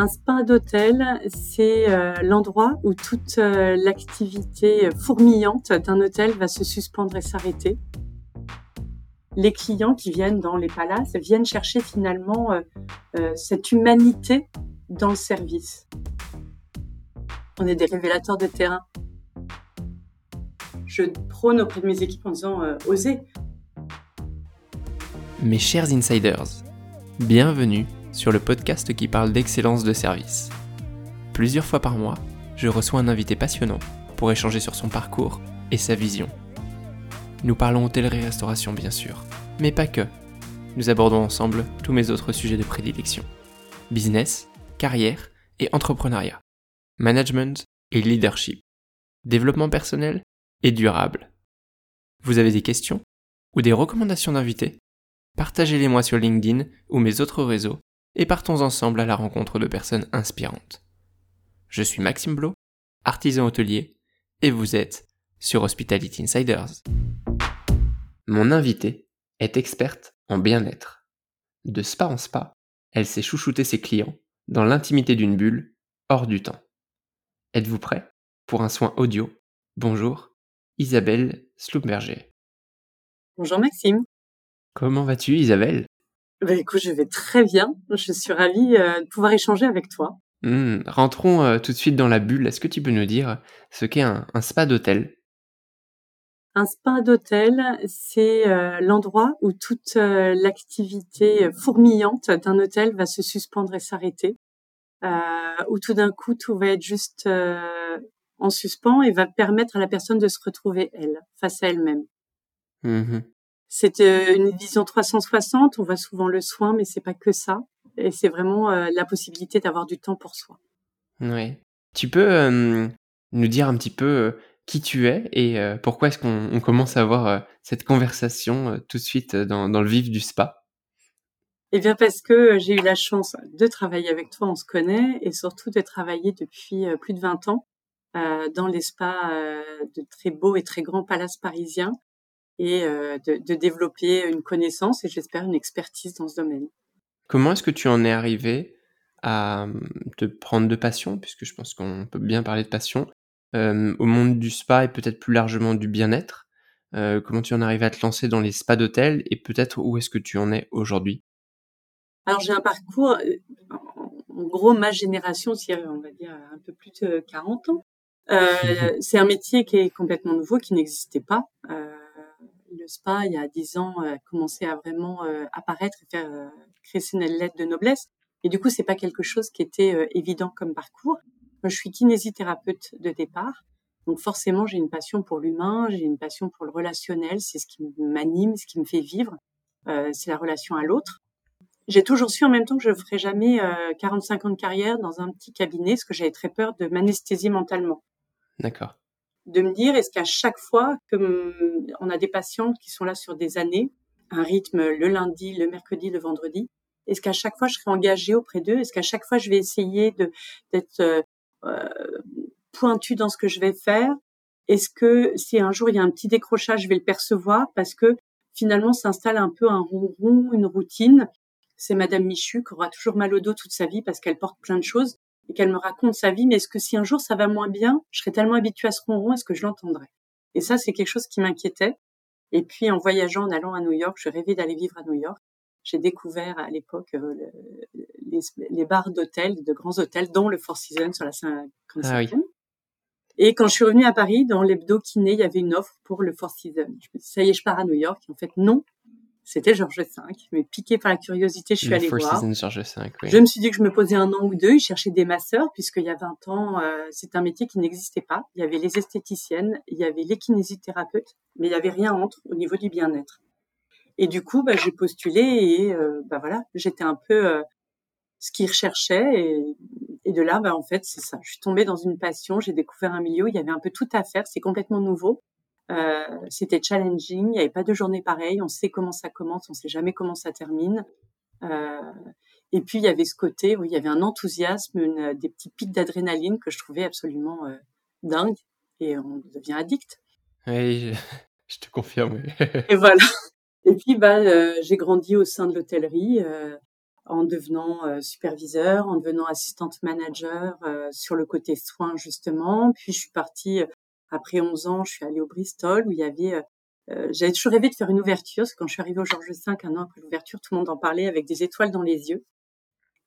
Un spa d'hôtel, c'est euh, l'endroit où toute euh, l'activité fourmillante d'un hôtel va se suspendre et s'arrêter. Les clients qui viennent dans les palaces viennent chercher finalement euh, cette humanité dans le service. On est des révélateurs de terrain. Je prône auprès de mes équipes en disant osez. Mes chers insiders, bienvenue sur le podcast qui parle d'excellence de service. Plusieurs fois par mois, je reçois un invité passionnant pour échanger sur son parcours et sa vision. Nous parlons hôtellerie-restauration bien sûr, mais pas que. Nous abordons ensemble tous mes autres sujets de prédilection. Business, carrière et entrepreneuriat. Management et leadership. Développement personnel et durable. Vous avez des questions ou des recommandations d'invités? Partagez-les moi sur LinkedIn ou mes autres réseaux et partons ensemble à la rencontre de personnes inspirantes. Je suis Maxime Blo, artisan hôtelier, et vous êtes sur Hospitality Insiders. Mon invitée est experte en bien-être. De spa en spa, elle sait chouchouter ses clients dans l'intimité d'une bulle, hors du temps. Êtes-vous prêt pour un soin audio? Bonjour, Isabelle Sloopberger. Bonjour Maxime. Comment vas-tu Isabelle? Bah, écoute, je vais très bien. Je suis ravie euh, de pouvoir échanger avec toi. Mmh, rentrons euh, tout de suite dans la bulle. Est-ce que tu peux nous dire ce qu'est un, spa d'hôtel? Un spa d'hôtel, c'est euh, l'endroit où toute l'activité fourmillante d'un hôtel va se suspendre et s'arrêter. où tout d'un coup, tout va être juste en suspens et va permettre à la personne de se retrouver elle, face à elle-même. Mmh c'est euh, une vision 360. On voit souvent le soin, mais c'est pas que ça. Et c'est vraiment euh, la possibilité d'avoir du temps pour soi. Oui. Tu peux nous dire un petit peu qui tu es et pourquoi est-ce qu'on commence à avoir cette conversation tout de suite dans, dans, le vif du spa? Eh bien parce que j'ai eu la chance de travailler avec toi, on se connaît, et surtout de travailler depuis plus de 20 ans dans les spas de très beaux et très grands palaces parisiens et euh, de, de, développer une connaissance et j'espère une expertise dans ce domaine. Comment est-ce que tu en es arrivé à hum, te prendre de passion, puisque je pense qu'on peut bien parler de passion, euh, au monde du spa et peut-être plus largement du bien-être euh, Comment tu en es arrivé à te lancer dans les spas d'hôtel et peut-être où est-ce que tu en es aujourd'hui? Alors j'ai un parcours, euh, en gros ma génération, si on va dire un peu plus de 40 ans. Euh, c'est un métier qui est complètement nouveau, qui n'existait pas. Euh, le spa, il y a dix ans, a commencé à vraiment euh, apparaître et faire euh, créer ses lettres de noblesse. Et du coup, c'est pas quelque chose qui était euh, évident comme parcours. Je suis kinésithérapeute de départ. Donc forcément, j'ai une passion pour l'humain, j'ai une passion pour le relationnel, c'est ce qui m'anime, ce qui me fait vivre, euh, c'est la relation à l'autre. J'ai toujours su en même temps que je ne ferais jamais euh, 45 ans de carrière dans un petit cabinet, parce que j'avais très peur de m'anesthésier mentalement. D'accord de me dire est-ce qu'à chaque fois que on a des patients qui sont là sur des années, un rythme le lundi, le mercredi, le vendredi, est-ce qu'à chaque fois je serai engagée auprès d'eux? Est-ce qu'à chaque fois je vais essayer de d'être euh, euh dans ce que je vais faire? Est-ce que si un jour il y a un petit décrochage, je vais le percevoir? Parce que finalement s'installe un peu un ronron, une routine. C'est Madame Michu qui aura toujours mal au dos toute sa vie parce qu'elle porte plein de choses et qu'elle me raconte sa vie, mais est-ce que si un jour ça va moins bien, je serais tellement habituée à ce ronron, est-ce que je l'entendrais? Et ça, c'est quelque chose qui m'inquiétait. Et puis en voyageant, en allant à New York, je rêvais d'aller vivre à New York. J'ai découvert à l'époque euh, les, les, bars d'hôtels, de grands hôtels, dont le Four Seasons sur la 55 ah Et quand je suis revenue à Paris, dans l'hebdo kiné, il y avait une offre pour le Four Seasons. Je me dit, ça y est, je pars à New York. en fait, non, c'était Georges V. Mais piqué par la curiosité, je suis allée voir. Je me suis dit que je me posais un an ou deux. Ils cherchaient des masseurs, puisqu'il y a 20 ans, euh, c'est un métier qui n'existait pas. Il y avait les esthéticiennes, il y avait les kinésithérapeutes, mais il y avait rien entre au niveau du bien-être. Et du coup, bah, j'ai postulé et euh, bah voilà, j'étais un peu euh, ce qu'ils recherchaient et, et, de là, bah en fait, c'est ça. Je suis tombée dans une passion. J'ai découvert un milieu. Il y avait un peu tout à faire. C'est complètement nouveau. Euh, c'était challenging, il n'y avait pas de journée pareille, on sait comment ça commence, on sait jamais comment ça termine. Euh, et puis il y avait ce côté où il y avait un enthousiasme, une, des petits pics d'adrénaline que je trouvais absolument euh, dingue et on devient addict. Oui, je, te confirme. et voilà. Et puis bah, euh, j'ai grandi au sein de l'hôtellerie. Euh, en devenant superviseur, en devenant assistante manager sur le côté soins justement. Puis je suis partie après 11 ans, je suis allée au Bristol où il y avait j'avais toujours rêvé de faire une ouverture. Parce que quand je suis arrivée au Georges V, un an après l'ouverture, tout le monde en parlait avec des étoiles dans les yeux.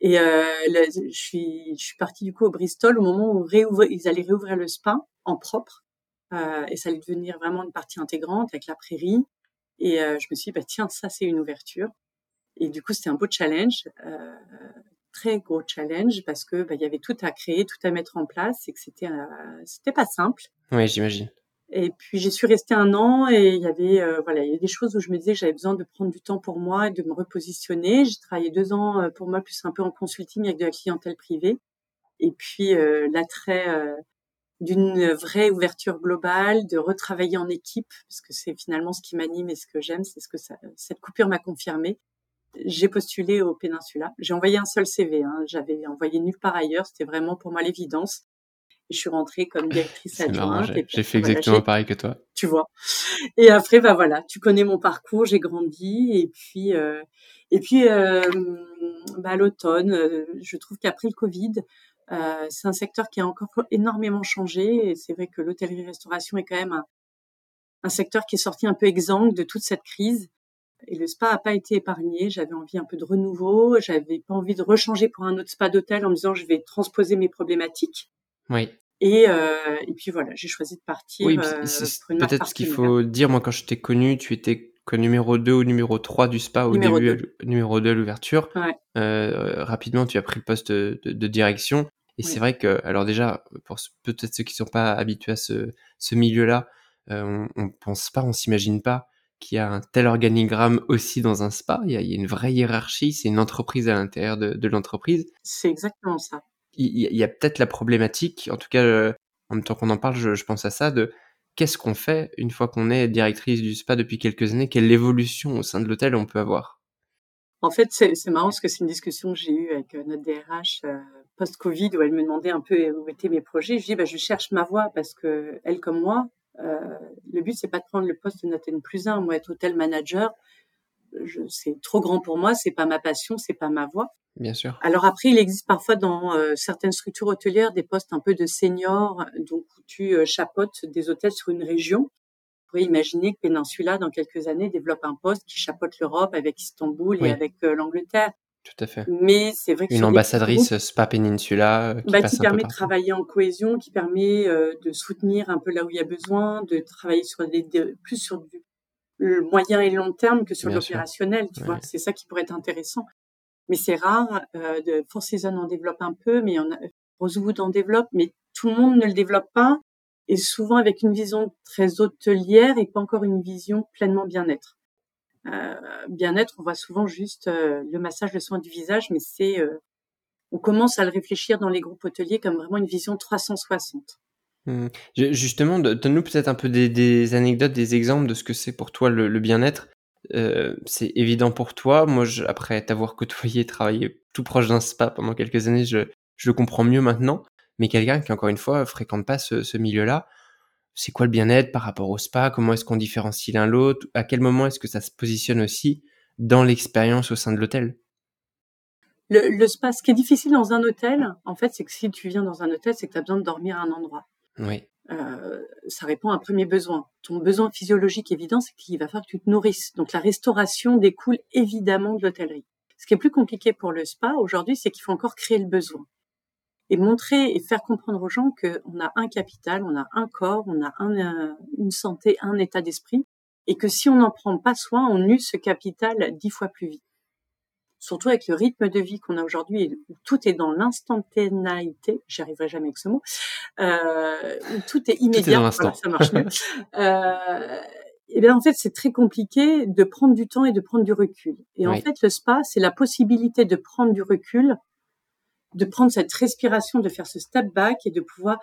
Et euh, je suis je suis partie du coup au Bristol au moment où ils allaient réouvrir le spa en propre euh, et ça allait devenir vraiment une partie intégrante avec la prairie. Et euh, je me suis dit bah tiens ça c'est une ouverture. Et du coup c'était un beau challenge, euh, très gros challenge parce que bah, il y avait tout à créer, tout à mettre en place et que c'était euh, c'était pas simple. Oui j'imagine. Et puis j'ai su rester un an et il y avait euh, voilà il y a des choses où je me disais que j'avais besoin de prendre du temps pour moi et de me repositionner. J'ai travaillé deux ans euh, pour moi plus un peu en consulting avec de la clientèle privée. Et puis euh, l'attrait d'une vraie ouverture globale, de retravailler en équipe parce que c'est finalement ce qui m'anime et ce que j'aime, c'est ce que ça, cette coupure m'a confirmé. J'ai postulé au Péninsula. J'ai envoyé un seul CV. Hein. J'avais envoyé nulle part ailleurs. C'était vraiment pour moi l'évidence je suis rentrée comme directrice adjointe. J'ai fait exactement pareil que toi. Tu vois. Et après, bah voilà, tu connais mon parcours, j'ai grandi et puis euh, et puis euh, bah, l'automne, euh, je trouve qu'après le Covid, euh, c'est un secteur qui a encore énormément changé et c'est vrai que l'hôtellerie-restauration est quand même un, un secteur qui est sorti un peu exsangue de toute cette crise. Et le spa a pas été épargné. J'avais envie un peu de renouveau. J'avais pas envie de rechanger pour un autre spa d'hôtel en me disant je vais transposer mes problématiques. Oui. Et, euh, et puis voilà, j'ai choisi de partir. Oui, euh, peut-être ce qu'il faut dire. Moi, quand je t'ai connu, tu étais que numéro 2 ou numéro 3 du spa au numéro début, numéro 2 à l'ouverture. Ouais. Euh, rapidement, tu as pris le poste de, de, direction. Et c'est vrai que, alors déjà, pour peut-être ceux qui sont pas habitués à ce, ce milieu-là, euh, on, on pense pas, on s'imagine pas qu'il y a un tel organigramme aussi dans un spa. Il y a, il y a une vraie hiérarchie, c'est une entreprise à l'intérieur de, de l'entreprise. C'est exactement ça il y, a peut-être la problématique, en tout cas, euh, en même temps qu'on en parle, je, pense à ça, de qu'est-ce qu'on fait une fois qu'on est directrice du spa depuis quelques années, quelle évolution au sein de l'hôtel on peut avoir? En fait, c'est marrant parce que c'est une discussion que j'ai eue avec euh, notre DRH euh, post-Covid où elle me demandait un peu où étaient mes projets. Je dis, bah, je cherche ma voie parce que elle comme moi, le but c'est pas de prendre le poste de notre N plus 1. Moi, être hôtel manager, c'est trop grand pour moi, c'est pas ma passion, c'est pas ma voie. Bien sûr. Alors après, il existe parfois dans euh, certaines structures hôtelières des postes un peu de senior, donc où tu euh, chapeautes des hôtels sur une région. Vous pourriez imaginer que Peninsula, dans quelques années, développe un poste qui chapeaute l'Europe avec Istanbul et avec euh, l'Angleterre. Tout à fait. Mais c'est vrai que une ambassadrice Spa Peninsula qui, bah, qui permet de travailler en cohésion, qui permet de soutenir un peu là où il y a besoin, de travailler sur des, plus sur du moyen et long terme que sur l'opérationnel. Tu vois, c'est ça qui pourrait être intéressant mais c'est rare. Euh, de Four Seasons en développe un peu, mais on a, Rosewood en développe, mais tout le monde ne le développe pas, et souvent avec une vision très hôtelière et pas encore une vision pleinement bien-être. Euh, bien-être, on voit souvent juste euh, le massage, le soin du visage, mais c'est, euh, on commence à le réfléchir dans les groupes hôteliers comme vraiment une vision 360. Mmh. Justement, donne-nous peut-être un peu des, anecdotes, des exemples de ce que c'est pour toi le, bien-être. C'est évident pour toi. Moi, après t'avoir côtoyé, travaillé tout proche d'un spa pendant quelques années, je, le comprends mieux maintenant. Mais quelqu'un qui, encore une fois, fréquente pas ce milieu-là, c'est quoi le bien-être par rapport au spa? Comment est-ce qu'on différencie l'un l'autre? À quel moment est-ce que ça se positionne aussi dans l'expérience au sein de l'hôtel? Le, le, spa, ce qui est difficile dans un hôtel, en fait, c'est que si tu viens dans un hôtel, c'est que tu as besoin de dormir à un endroit. Oui. Euh, ça répond à un premier besoin. Ton besoin physiologique évident, c'est qu'il va falloir que tu te nourrisses. Donc la restauration découle évidemment de l'hôtellerie. Ce qui est plus compliqué pour le spa aujourd'hui, c'est qu'il faut encore créer le besoin et montrer et faire comprendre aux gens qu'on a un capital, on a un corps, on a un, une santé, un état d'esprit, et que si on n'en prend pas soin, on use ce capital dix fois plus vite surtout avec le rythme de vie qu'on a aujourd'hui, où tout est dans l'instantanéité, j'y arriverai jamais avec ce mot, euh, où tout est immédiat, voilà, ça marche mieux. euh, et eh bien en fait, c'est très compliqué de prendre du temps et de prendre du recul. Et en fait, le spa, c'est la possibilité de prendre du recul, de prendre cette respiration, de faire ce step back et de pouvoir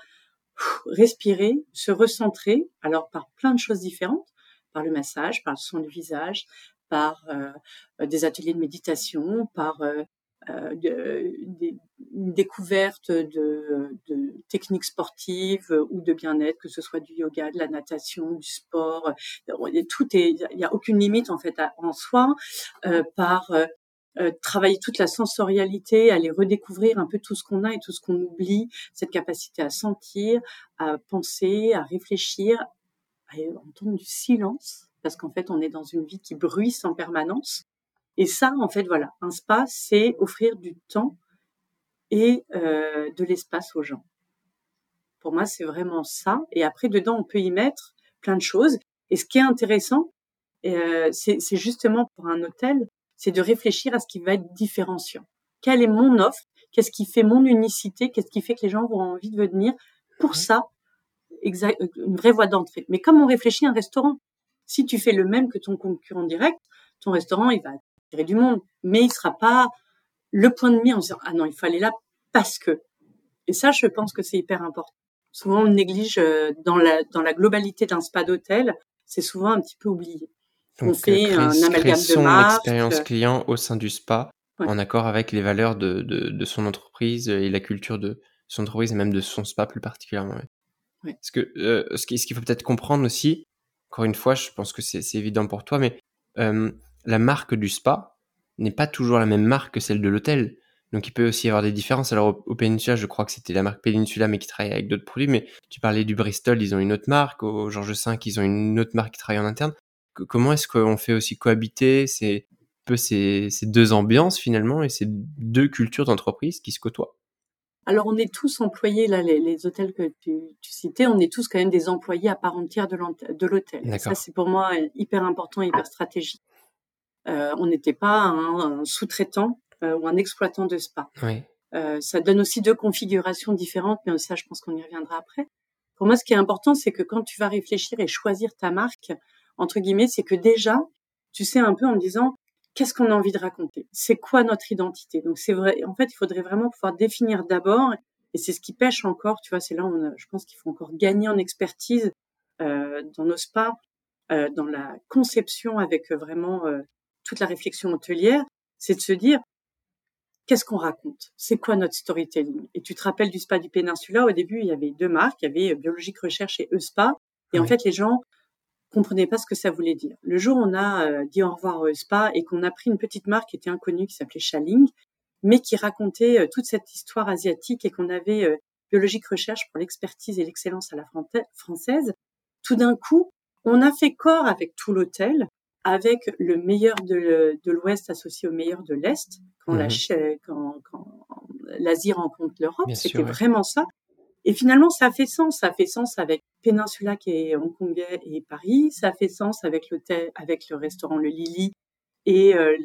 respirer, se recentrer, alors par plein de choses différentes, par le massage, par le son du visage, par euh, des ateliers de méditation, par euh, euh, de, des, une découverte de, de, techniques sportives ou de bien-être, que ce soit du yoga, de la natation, du sport. Tout est, il n'y a aucune limite en fait en soi. par euh, travailler toute la sensorialité, aller redécouvrir un peu tout ce qu'on a et tout ce qu'on oublie, cette capacité à sentir, à penser, à réfléchir, à entendre du silence, parce qu'en fait, on est dans une vie qui bruisse en permanence. Et ça, en fait, voilà, un spa, c'est offrir du temps et euh, de l'espace aux gens. Pour moi, c'est vraiment ça. Et après, dedans, on peut y mettre plein de choses. Et ce qui est intéressant, euh, c'est justement pour un hôtel, c'est de réfléchir à ce qui va être différenciant. Quelle est mon offre? Qu'est-ce qui fait mon unicité? Qu'est-ce qui fait que les gens vont envie de venir? Pour ça, exact, une vraie voie d'entrée. Mais comme on réfléchit à un restaurant, si tu fais le même que ton concurrent direct, ton restaurant, il va attirer du monde, mais il sera pas le point de mire en disant ah non, il faut aller là parce que. Et ça, je pense que c'est hyper important. Souvent, on néglige euh, dans la dans la globalité d'un spa d'hôtel, c'est souvent un petit peu oublié. Donc, on fait un amalgame de marque. expérience client au sein du spa, en accord avec les valeurs de, de, de, son entreprise et la culture de son entreprise et même de son spa plus particulièrement. Ouais. Parce que euh, ce qu'il faut peut-être comprendre aussi, encore une fois, je pense que c'est évident pour toi, mais euh, la marque du spa n'est pas toujours la même marque que celle de l'hôtel. Donc il peut aussi y avoir des différences. Alors au, Peninsula, je crois que c'était la marque Peninsula, mais qui travaille avec d'autres produits. Mais tu parlais du Bristol, ils ont une autre marque. Au Georges V, ils ont une autre marque qui travaille en interne comment est-ce qu'on fait aussi cohabiter ces, peu ces, deux ambiances finalement et ces deux cultures d'entreprise qui se côtoient? Alors on est tous employés là, les, hôtels que tu, citais, on est tous quand même des employés à part entière de l'hôtel. Ça c'est pour moi hyper important, hyper stratégique. Euh, on n'était pas un, sous-traitant euh, ou un exploitant de spa. Euh, ça donne aussi deux configurations différentes, mais ça je pense qu'on y reviendra après. Pour moi, ce qui est important, c'est que quand tu vas réfléchir et choisir ta marque, entre guillemets, c'est que déjà, tu sais un peu en disant qu'est-ce qu'on a envie de raconter, c'est quoi notre identité? Donc c'est vrai, en fait, il faudrait vraiment pouvoir définir d'abord, et c'est ce qui pêche encore, tu vois, c'est là où je pense qu'il faut encore gagner en expertise euh, dans nos spas, euh, dans la conception avec vraiment euh, toute la réflexion hôtelière, c'est de se dire qu'est-ce qu'on raconte? C'est quoi notre storytelling? Et tu te rappelles du spa du Péninsula, au début, il y avait deux marques, il y avait Biologique Recherche et E-Spa. Et en fait, les gens comprenait pas ce que ça voulait dire. Le jour où on a euh, dit au revoir au spa et qu'on a pris une petite marque qui était inconnue qui s'appelait Shaling, mais qui racontait euh, toute cette histoire asiatique et qu'on avait euh, biologique recherche pour l'expertise et l'excellence à la française, tout d'un coup, on a fait corps avec tout l'hôtel, avec le meilleur de l'Ouest associé au meilleur de l'Est, quand mmh l'Asie rencontre l'Europe, c'était vraiment ça. Et finalement, ça fait sens. Ça fait sens avec Peninsula qui est hongkongais et Paris. Ça fait sens avec l'hôtel, avec le restaurant Le Lily et euh,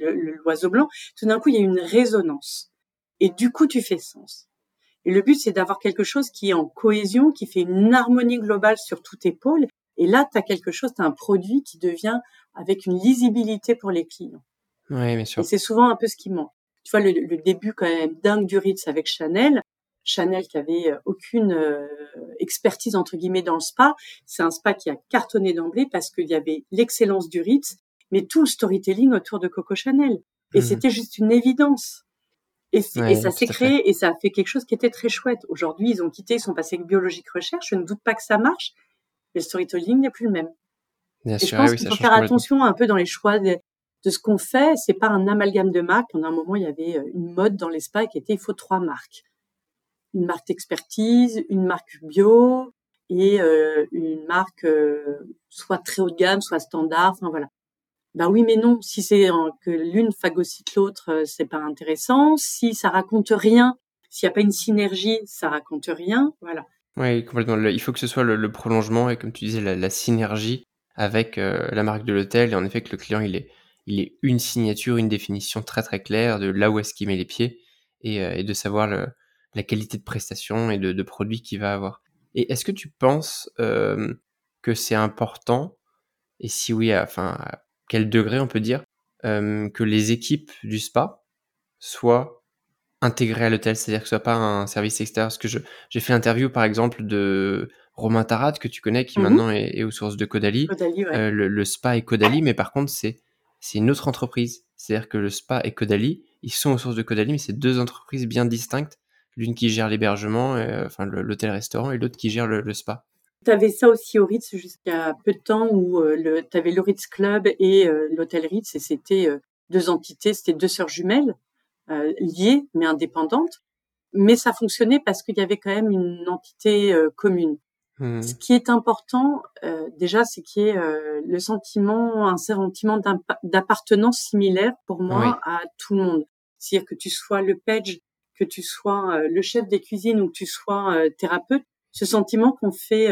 l'Oiseau Blanc. Tout d'un coup, il y a une résonance. Et du coup, tu fais sens. Et le but, c'est d'avoir quelque chose qui est en cohésion, qui fait une harmonie globale sur tout tes pôles. Et là, tu as quelque chose, tu as un produit qui devient avec une lisibilité pour les clients. Oui, bien sûr. Et c'est souvent un peu ce qui manque. Tu vois, le, le début quand même dingue du Ritz avec Chanel, Chanel qui avait euh, aucune euh, expertise entre guillemets dans le spa. C'est un spa qui a cartonné d'emblée parce qu'il y avait l'excellence du Ritz, mais tout le storytelling autour de Coco Chanel. Et mmh. c'était juste une évidence. Et, ça s'est créé et ça a fait quelque chose qui était très chouette. Aujourd'hui, ils ont quitté, ils sont passés avec biologique recherche. Je ne doute pas que ça marche, mais le storytelling n'est plus le même. Bien et sûr, je pense qu'il faut faire attention un peu dans les choix de, de ce qu'on fait. C'est pas un amalgame de marques. Pendant un moment, il y avait euh, une mode dans les spas qui était il faut trois marques une marque d'expertise, une marque bio et euh, une marque euh, soit très haut de gamme, soit standard. Enfin voilà. Ben oui, mais non. Si c'est que l'une phagocyte l'autre, euh, c'est pas intéressant. Si ça raconte rien, s'il n'y a pas une synergie, ça raconte rien. Voilà. Oui, complètement. Il faut que ce soit le, prolongement et comme tu disais, la, synergie avec la marque de l'hôtel. Et en effet, que le client, il est, il est une signature, une définition très très claire de là où est-ce qu'il met les pieds et, de savoir la qualité de prestation et de, produits qu'il va avoir. Et est-ce que tu penses euh, que c'est important, et si oui, à, enfin, à quel degré on peut dire, euh, que les équipes du spa soient intégrées à l'hôtel, c'est-à-dire que ce soit pas un service extérieur? Parce que j'ai fait l'interview, par exemple, de Romain Tarat, que tu connais, qui mhm. maintenant est, aux sources de Caudalie. Euh, le, spa est Caudalie, mais par contre, c'est une autre entreprise. C'est-à-dire que le spa et Caudalie, ils sont aux sources de Caudalie, mais c'est deux entreprises bien distinctes l'une qui gère l'hébergement, euh, enfin l'hôtel-restaurant, et l'autre qui gère le, spa. Tu avais ça aussi au Ritz jusqu'à peu de temps où euh, tu avais le Ritz Club et euh, l'hôtel Ritz et c'était deux entités, c'était deux sœurs jumelles liées mais indépendantes, mais ça fonctionnait parce qu'il y avait quand même une entité commune. Mmh. Ce qui est important, euh, déjà, c'est qu'il y ait euh, le sentiment, un sentiment d'appartenance similaire pour moi à tout le monde. C'est-à-dire que tu sois le page, que tu sois le chef des cuisines ou que tu sois thérapeute, ce sentiment qu'on fait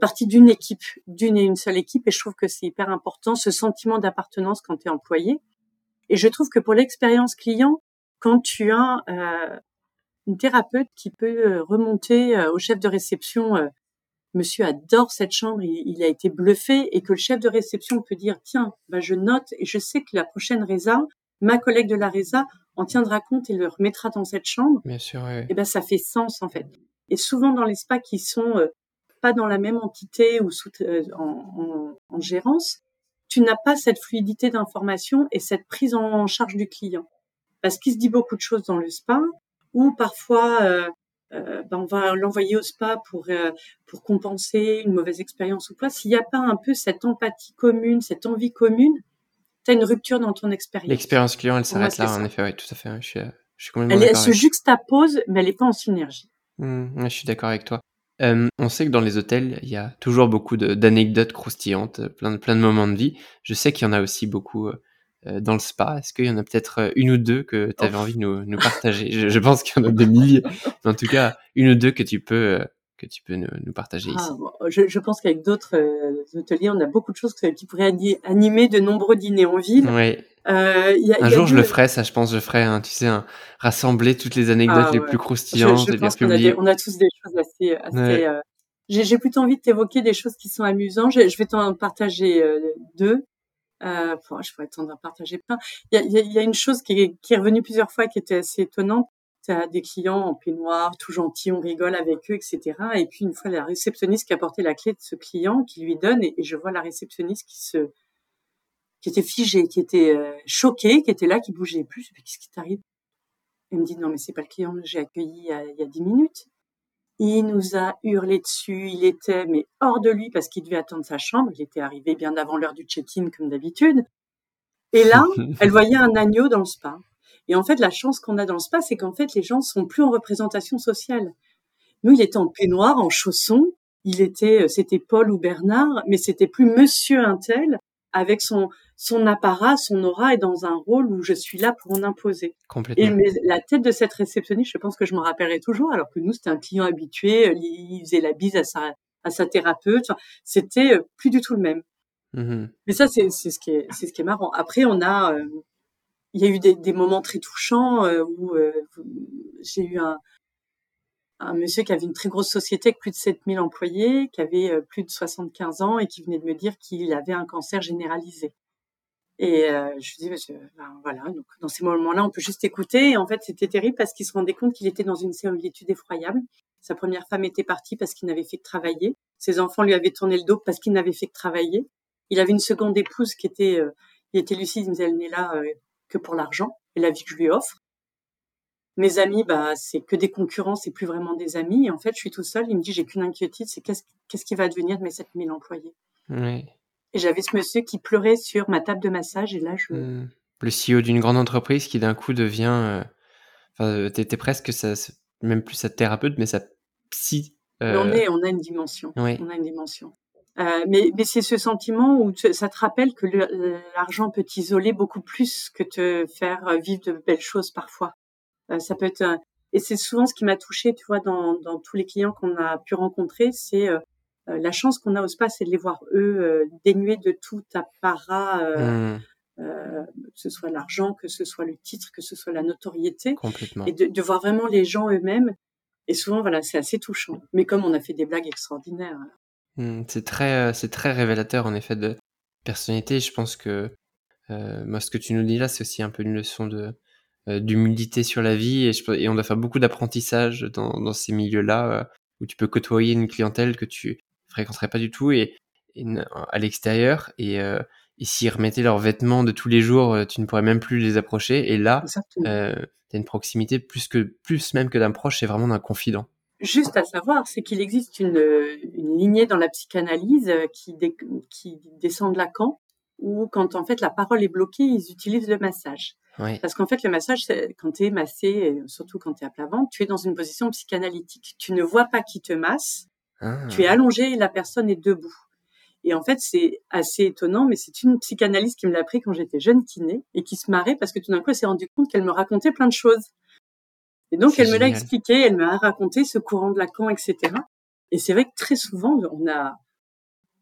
partie d'une équipe, d'une et une seule équipe, et je trouve que c'est hyper important, ce sentiment d'appartenance quand tu es employé. Et je trouve que pour l'expérience client, quand tu as euh, une thérapeute qui peut remonter au chef de réception monsieur adore cette chambre, il, a été bluffé, et que le chef de réception peut dire, tiens, bah, je note, et je sais que la prochaine résa, ma collègue de la résa en tiendra compte et le remettra dans cette chambre. Bien sûr, oui. Et ben, ça fait sens, en fait. Et souvent, dans les spas qui sont euh, pas dans la même entité ou sous, euh, en, en, gérance, tu n'as pas cette fluidité d'information et cette prise en charge du client. Parce qu'il se dit beaucoup de choses dans le spa, ou parfois euh, euh, ben on va l'envoyer au spa pour euh, pour compenser une mauvaise expérience ou quoi. S'il n'y a pas un peu cette empathie commune, cette envie commune, tu as une rupture dans ton expérience. L'expérience client, elle s'arrête là, en effet, oui, tout à fait. Je suis, je suis complètement elle, elle se juxtapose, mais elle n'est pas en synergie. Mmh, je suis d'accord avec toi. Euh, on sait que dans les hôtels, il y a toujours beaucoup d'anecdotes croustillantes, plein de, plein de moments de vie. Je sais qu'il y en a aussi beaucoup euh, dans le spa. Est-ce qu'il y en a peut-être euh, une ou deux que tu avais envie de nous, nous partager? Je, pense qu'il y en a des milliers, mais en tout cas une ou deux que tu peux euh, que tu peux nous, nous partager ici. Ah, je, je, pense qu'avec d'autres hôteliers, on a beaucoup de choses qui pourraient animer de nombreux dîners en ville. Oui. Euh, y a, un jour, je le ferai, ça, je pense, je ferai, tu sais, un, rassembler toutes les anecdotes ah, les plus croustillantes je, je pense qu'on a, on a tous des choses assez. assez J'ai plutôt envie de t'évoquer des choses qui sont amusantes. Je, vais t'en partager deux. Euh, je pourrais t'en partager plein. Il y a, il y a, une chose qui est, qui est revenue plusieurs fois qui était assez étonnante. Tu as des clients en peignoir, tout gentil, on rigole avec eux, etc. Et puis une fois la réceptionniste qui a porté la clé de ce client, qui lui donne, et, je vois la réceptionniste qui se, qui était figée, qui était euh, choquée, qui était là, qui bougeait plus. Je qu'est-ce qui t'arrive? Elle me dit non mais c'est pas le client que j'ai accueilli il y a, il y a dix minutes. Il nous a hurlé dessus. Il était mais hors de lui parce qu'il devait attendre sa chambre. Il était arrivé bien avant l'heure du check-in comme d'habitude. Et là, elle voyait un agneau dans le spa. Et en fait, la chance qu'on a dans le spa, c'est qu'en fait, les gens sont plus en représentation sociale. Nous, il était en peignoir, en chaussons. Il était, euh, c'était Paul ou Bernard, mais c'était plus Monsieur Intel avec son son apparat, son aura est dans un rôle où je suis là pour en imposer. Complètement. Et mais, la tête de cette réceptionniste, je pense que je m'en rappellerai toujours, alors que nous, c'était un client habitué, euh, il faisait la bise à sa, à sa thérapeute. c'était euh, plus du tout le même. Mmh mais ça, c'est ce qui est, c'est ce qui est marrant. Après, on a, il y a eu des, moments très touchants où j'ai eu un, monsieur qui avait une très grosse société avec plus de 7000 employés, qui avait plus de 75 ans et qui venait de me dire qu'il avait un cancer généralisé. Et euh, je lui dis, ben, voilà, donc dans ces moments-là, on peut juste écouter. Et en fait, c'était terrible parce qu'il se rendait compte qu'il était dans une solitude effroyable. Sa première femme était partie parce qu'il n'avait fait que travailler. Ses enfants lui avaient tourné le dos parce qu'il n'avait fait que travailler. Il avait une seconde épouse qui était, euh, il était lucide, il me disait, elle n'est là euh, que pour l'argent et la vie que je lui offre. Mes amis, bah, c'est que des concurrents, c'est plus vraiment des amis. Et en fait, je suis tout seul. Il me dit, j'ai qu'une inquiétude, c'est qu'est-ce, qu'est-ce qui va devenir de mes 7000 employés? Oui. Et j'avais ce monsieur qui pleurait sur ma table de massage et là je. Mmh. Le CEO d'une grande entreprise qui d'un coup devient. Euh... Enfin, t'étais presque sa... même plus sa thérapeute, mais sa psy. Euh... On, est, on a une dimension. Oui. On a une dimension. Euh, mais, mais c'est ce sentiment où ça te rappelle que l'argent peut t'isoler beaucoup plus que te faire vivre de belles choses parfois. Euh, ça peut être et c'est souvent ce qui m'a touché, tu vois, dans, dans tous les clients qu'on a pu rencontrer, c'est euh, euh, la chance qu'on a au spa, c'est de les voir eux euh, dénués de tout apparat, euh, mmh. que ce soit l'argent, que ce soit le titre, que ce soit la notoriété, Complètement. et de, de voir vraiment les gens eux-mêmes. Et souvent, voilà, c'est assez touchant. Mais comme on a fait des blagues extraordinaires. Mmh, c'est très, c'est très révélateur en effet de personnalité. Je pense que moi, ce que tu nous dis là, c'est aussi un peu une leçon de d'humilité sur la vie et, je, et on doit faire beaucoup d'apprentissage dans, dans ces milieux-là où tu peux côtoyer une clientèle que tu fréquenteraient pas du tout et, à l'extérieur et, euh, et s'ils remettaient leurs vêtements de tous les jours, euh, tu ne pourrais même plus les approcher. Et là, euh, tu as une proximité plus que plus même que d'un proche, c'est vraiment d'un confident. Juste à savoir, c'est qu'il existe une, une, lignée dans la psychanalyse qui, qui descend de Lacan, ou quand en fait la parole est bloquée, ils utilisent le massage. Parce qu'en fait, le massage, quand tu es massé, surtout quand tu es à plat ventre, tu es dans une position psychanalytique. Tu ne vois pas qui te masse, ah. tu es allongé et la personne est debout. Et en fait, c'est assez étonnant, mais c'est une psychanalyste qui me l'a appris quand j'étais jeune kiné et qui se marrait parce que tout d'un coup, elle s'est rendue compte qu'elle me racontait plein de choses. Et donc, elle me l'a expliqué, elle m'a raconté ce courant de Lacan, etc. Et c'est vrai que très souvent, on a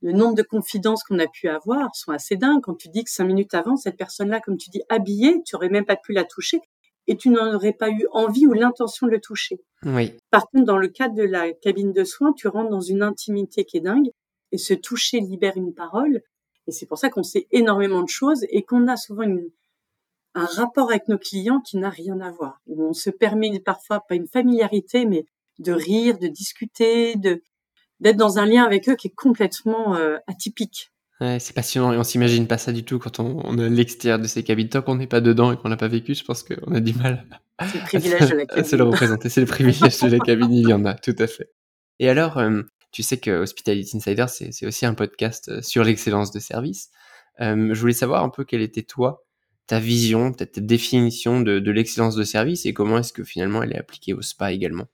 le nombre de confidences qu'on a pu avoir sont assez dingues. Quand tu dis que cinq minutes avant, cette personne-là, comme tu dis, habillée, tu aurais même pas pu la toucher et tu n'en aurais pas eu envie ou l'intention de le toucher. Oui. Par contre, dans le cadre de la cabine de soins, tu rentres dans une intimité qui est dingue et ce toucher libère une parole. Et c'est pour ça qu'on sait énormément de choses et qu'on a souvent un rapport avec nos clients qui n'a rien à voir. On se permet parfois pas une familiarité, mais de rire, de discuter, de d'être dans un lien avec eux qui est complètement euh, atypique. Ouais, c'est passionnant et on s'imagine pas ça du tout quand on, est à l'extérieur de ces cabines. Tant qu'on n'est pas dedans et qu'on n'a pas vécu, je pense qu'on a du mal c'est le privilège de la cabine. se le représenter. C'est le privilège de la cabine, il y en a, tout à fait. Et alors, euh, tu sais que Hospitality Insider, c'est aussi un podcast euh, sur l'excellence de service. Euh, je voulais savoir un peu quelle était toi, ta vision, peut-être ta définition de, l'excellence de service et comment est-ce que finalement elle est appliquée au spa également?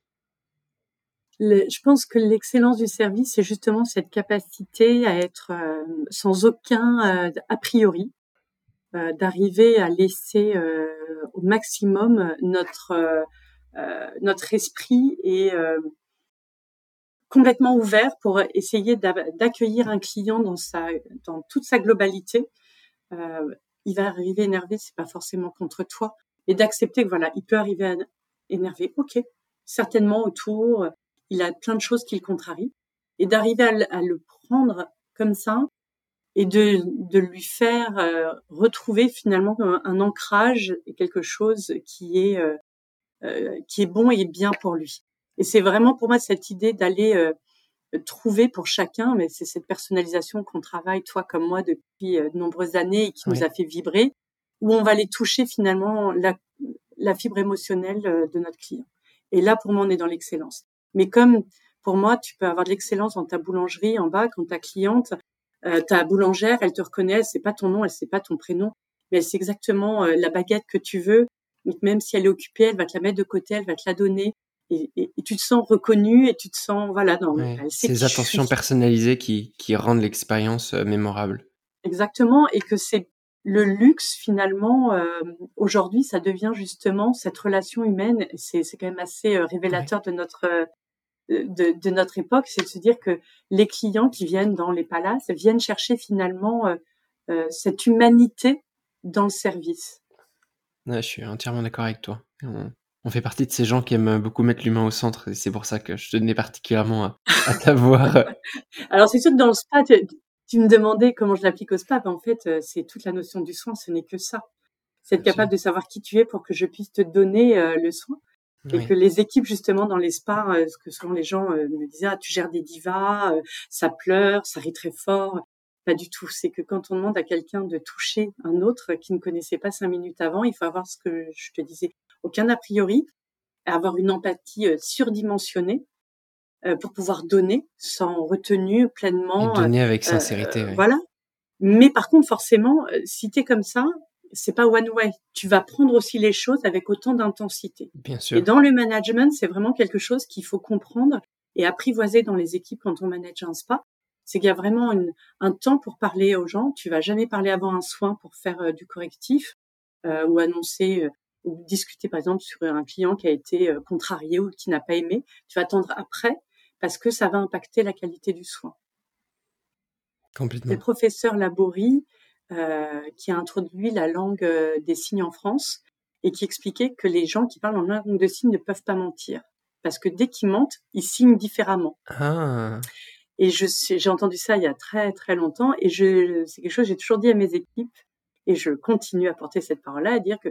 je pense que l'excellence du service, c'est justement cette capacité à être euh, sans aucun a priori, d'arriver à laisser au maximum notre esprit et complètement ouvert pour essayer d'accueillir un client dans toute sa globalité. Euh, il va arriver énervé, c'est pas forcément contre toi, et d'accepter que voilà, il peut arriver à énervé. Ok, certainement autour, il a plein de choses qui le contrarient, et d'arriver à, le prendre comme ça et de, de lui faire euh, retrouver finalement un, ancrage et quelque chose qui est euh, euh, qui est bon et bien pour lui. Et c'est vraiment pour moi cette idée d'aller trouver pour chacun, mais c'est cette personnalisation qu'on travaille, toi comme moi, depuis euh, de nombreuses années et qui nous a fait vibrer, où on va aller toucher finalement la, la fibre émotionnelle euh, de notre client. Et là, pour moi, on est dans l'excellence. Mais comme pour moi, tu peux avoir de l'excellence dans ta boulangerie en bas, quand ta cliente, ta boulangère, elle te reconnaît, elle sait pas ton nom, elle sait pas ton prénom, mais elle sait exactement la baguette que tu veux. Même si elle est occupée, elle va te la mettre de côté, elle va te la donner et, tu te sens reconnu et tu te sens voilà dans ces attentions personnalisées qui, qui rendent l'expérience euh, mémorable. Exactement et que c'est le luxe finalement euh, aujourd'hui ça devient justement cette relation humaine c'est c'est quand même assez euh, révélateur de notre de, de, notre époque c'est de se dire que les clients qui viennent dans les palaces viennent chercher finalement cette humanité dans le service. je suis entièrement d'accord avec toi. On fait partie de ces gens qui aiment beaucoup mettre l'humain au centre et c'est pour ça que je tenais particulièrement à, à t'avoir. Alors c'est sûr que dans le spa, tu, me demandais comment je l'applique au spa. Ben, en fait, euh, c'est toute la notion du soin, ce n'est que ça. C'est être capable de savoir qui tu es pour que je puisse te donner euh, le soin. Et que les équipes, justement, dans les spas, euh, ce que souvent les gens me disaient, ah, tu gères des divas, ça pleure, ça rit très fort. Pas du tout. C'est que quand on demande à quelqu'un de toucher un autre qui ne connaissait pas cinq minutes avant, il faut avoir ce que je te disais, aucun a priori, avoir une empathie euh, surdimensionnée euh, pour pouvoir donner sans retenue pleinement. Et donner avec euh, sincérité. Voilà. Mais par contre, forcément, si tu es comme ça, c'est pas one way. Tu vas prendre aussi les choses avec autant d'intensité. Bien sûr. Et dans le management, c'est vraiment quelque chose qu'il faut comprendre et apprivoiser dans les équipes quand on manage un spa. C'est qu'il y a vraiment un temps pour parler aux gens. Tu vas jamais parler avant un soin pour faire du correctif ou annoncer ou discuter par exemple sur un client qui a été euh, contrarié ou qui n'a pas aimé, tu vas attendre après parce que ça va impacter la qualité du soin. Complètement. Le professeur Laborie euh, qui a introduit la langue euh, des signes en France et qui expliquait que les gens qui parlent en langue de signes ne peuvent pas mentir parce que dès qu'ils mentent, ils signent différemment. Ah. Et je j'ai entendu ça il y a très très longtemps et je c'est quelque chose que j'ai toujours dit à mes équipes et je continue à porter cette parole-là à dire que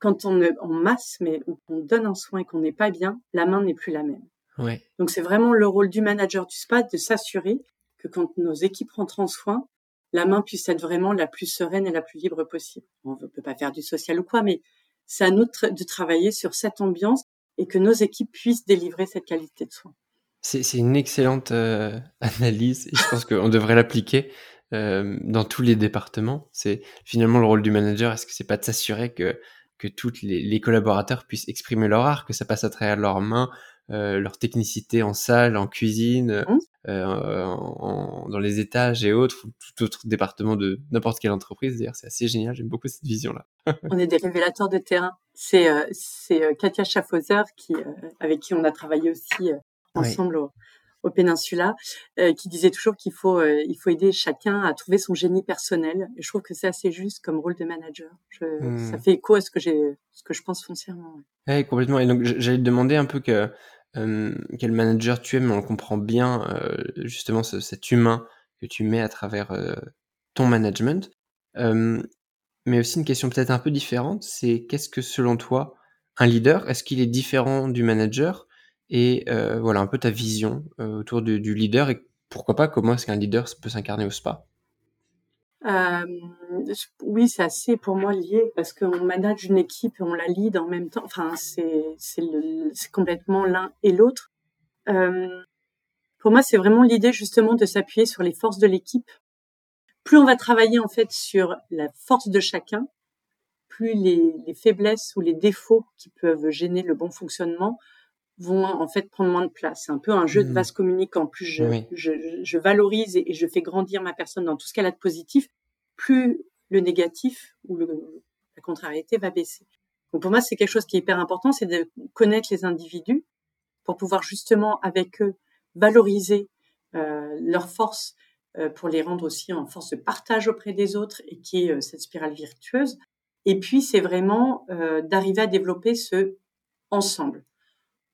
quand on, on masse, mais on donne un soin et qu'on n'est pas bien, la main n'est plus la même. Ouais. Donc c'est vraiment le rôle du manager du spa de s'assurer que quand nos équipes rentrent en soin, la main puisse être vraiment la plus sereine et la plus libre possible. On ne peut pas faire du social ou quoi, mais c'est à nous de travailler sur cette ambiance et que nos équipes puissent délivrer cette qualité de soin. C'est une excellente euh, analyse et je pense qu'on devrait l'appliquer. dans tous les départements. C'est finalement le rôle du manager. Est-ce que c'est pas de s'assurer que que tous les, collaborateurs puissent exprimer leur art, que ça passe à travers leurs mains, euh, leur technicité en salle, en cuisine, mmh. euh, dans les étages et autres, tout autre département de n'importe quelle entreprise. D'ailleurs, c'est assez génial. J'aime beaucoup cette vision-là. on est des révélateurs de terrain. C'est euh, c'est Katia Schaffhauser qui avec qui on a travaillé aussi ensemble au Péninsula, euh, qui disait toujours qu'il faut, euh, il faut aider chacun à trouver son génie personnel. Et je trouve que c'est assez juste comme rôle de manager. Je, Ça hmm. fait écho à ce que j'ai, ce que je pense foncièrement. Ouais. complètement. Et donc j'allais te demander un peu que euh, quel manager tu es, mais on comprend bien justement cet humain que tu mets à travers ton management. mais aussi une question peut-être un peu différente, c'est qu'est-ce que selon toi un leader Est-ce qu'il est différent du manager et euh, voilà un peu ta vision euh, autour du, leader et pourquoi pas comment est-ce qu'un leader peut s'incarner au spa? Euh, oui, c'est assez pour moi lié parce qu'on manage une équipe et on la lead en même temps. Enfin, c'est complètement l'un et l'autre. Pour moi, c'est vraiment l'idée justement de s'appuyer sur les forces de l'équipe. Plus on va travailler en fait sur la force de chacun, plus les faiblesses ou les défauts qui peuvent gêner le bon fonctionnement vont en fait prendre moins de place. C'est un peu un jeu de mmh. vase communicant. Plus je, je, je, valorise et, je fais grandir ma personne dans tout ce qu'elle a de positif, plus le négatif ou le, la contrariété va baisser. Donc pour moi, c'est quelque chose qui est hyper important, c'est de connaître les individus pour pouvoir justement avec eux valoriser euh, leurs forces euh, pour les rendre aussi en force de partage auprès des autres et qui est euh, cette spirale virtueuse. Et puis c'est vraiment euh, d'arriver à développer ce ensemble